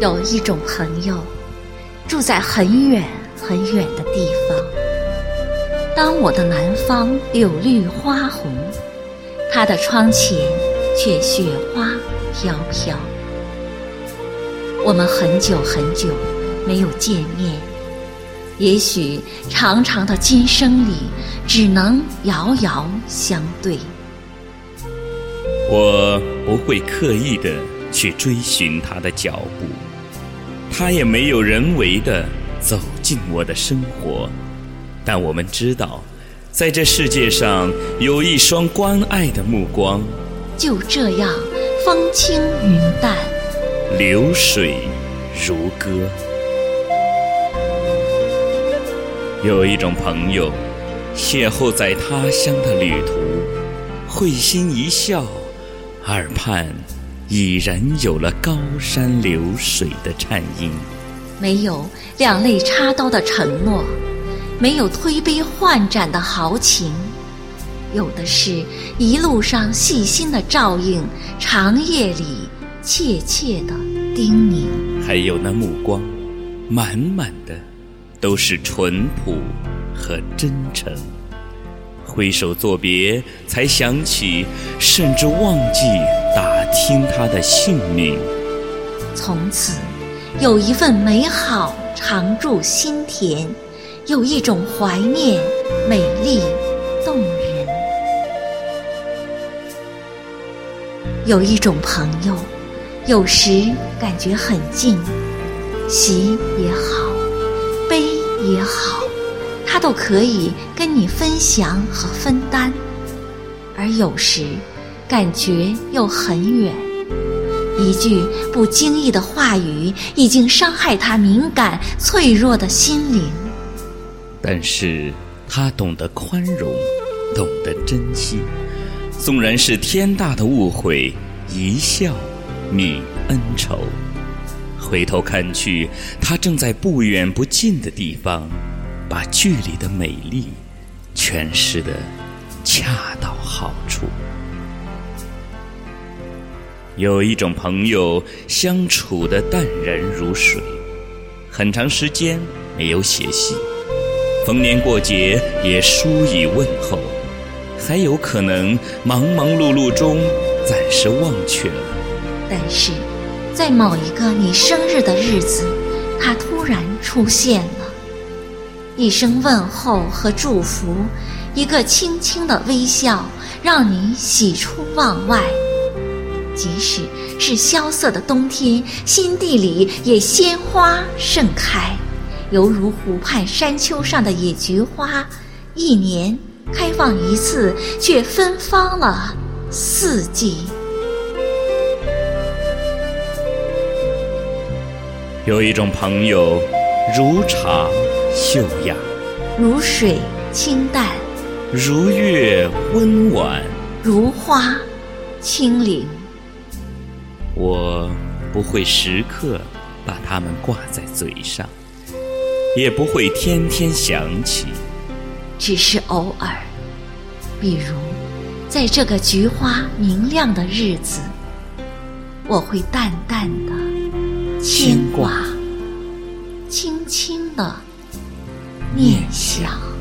有一种朋友，住在很远很远的地方。当我的南方柳绿花红，他的窗前却雪花飘飘。我们很久很久没有见面，也许长长的今生里，只能遥遥相对。我不会刻意的去追寻他的脚步，他也没有人为的走进我的生活。但我们知道，在这世界上有一双关爱的目光，就这样风轻云淡，流水如歌。有一种朋友，邂逅在他乡的旅途，会心一笑。耳畔已然有了高山流水的颤音，没有两肋插刀的承诺，没有推杯换盏的豪情，有的是一路上细心的照应，长夜里切切的叮咛，还有那目光，满满的都是淳朴和真诚。挥手作别，才想起，甚至忘记打听他的姓名。从此，有一份美好常驻心田，有一种怀念美丽动人。有一种朋友，有时感觉很近，喜也好，悲也好。他都可以跟你分享和分担，而有时感觉又很远，一句不经意的话语已经伤害他敏感脆弱的心灵。但是他懂得宽容，懂得珍惜，纵然是天大的误会，一笑泯恩仇。回头看去，他正在不远不近的地方。把剧里的美丽诠释的恰到好处。有一种朋友相处的淡然如水，很长时间没有写信，逢年过节也疏以问候，还有可能忙忙碌碌中暂时忘却了。但是，在某一个你生日的日子，他突然出现。一声问候和祝福，一个轻轻的微笑，让你喜出望外。即使是萧瑟的冬天，心地里也鲜花盛开，犹如湖畔山丘上的野菊花，一年开放一次，却芬芳了四季。有一种朋友，如茶。秀雅，如水清淡，如月温婉，如花清灵。我不会时刻把它们挂在嘴上，也不会天天想起，只是偶尔，比如在这个菊花明亮的日子，我会淡淡的牵挂，轻轻的。念想。